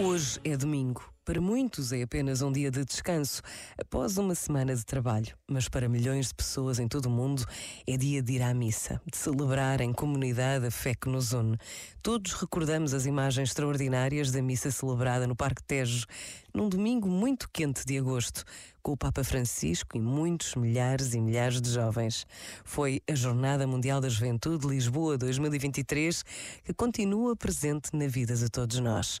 Hoje é domingo. Para muitos é apenas um dia de descanso após uma semana de trabalho, mas para milhões de pessoas em todo o mundo é dia de ir à missa, de celebrar em comunidade a fé que nos une. Todos recordamos as imagens extraordinárias da missa celebrada no Parque Tejo, num domingo muito quente de agosto, com o Papa Francisco e muitos milhares e milhares de jovens. Foi a Jornada Mundial da Juventude Lisboa 2023 que continua presente na vida de todos nós.